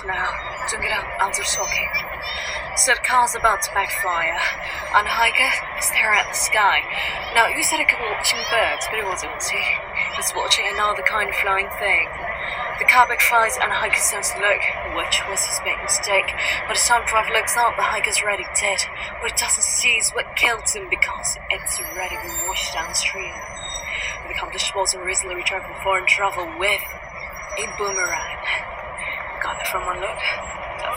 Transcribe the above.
Now. Don't get out after talking. Said car's about to backfire, and Hiker is at the sky. Now, you said he could be watching birds, but he wasn't, was he? He's watching another kind of flying thing. The car backfires, and Hiker starts to look, which was his big mistake. By the time Driver looks up, the hiker's already dead. What he doesn't see is what killed him because it's already been washed downstream. The accomplished wasn't recently returned from foreign travel with a boomerang. Got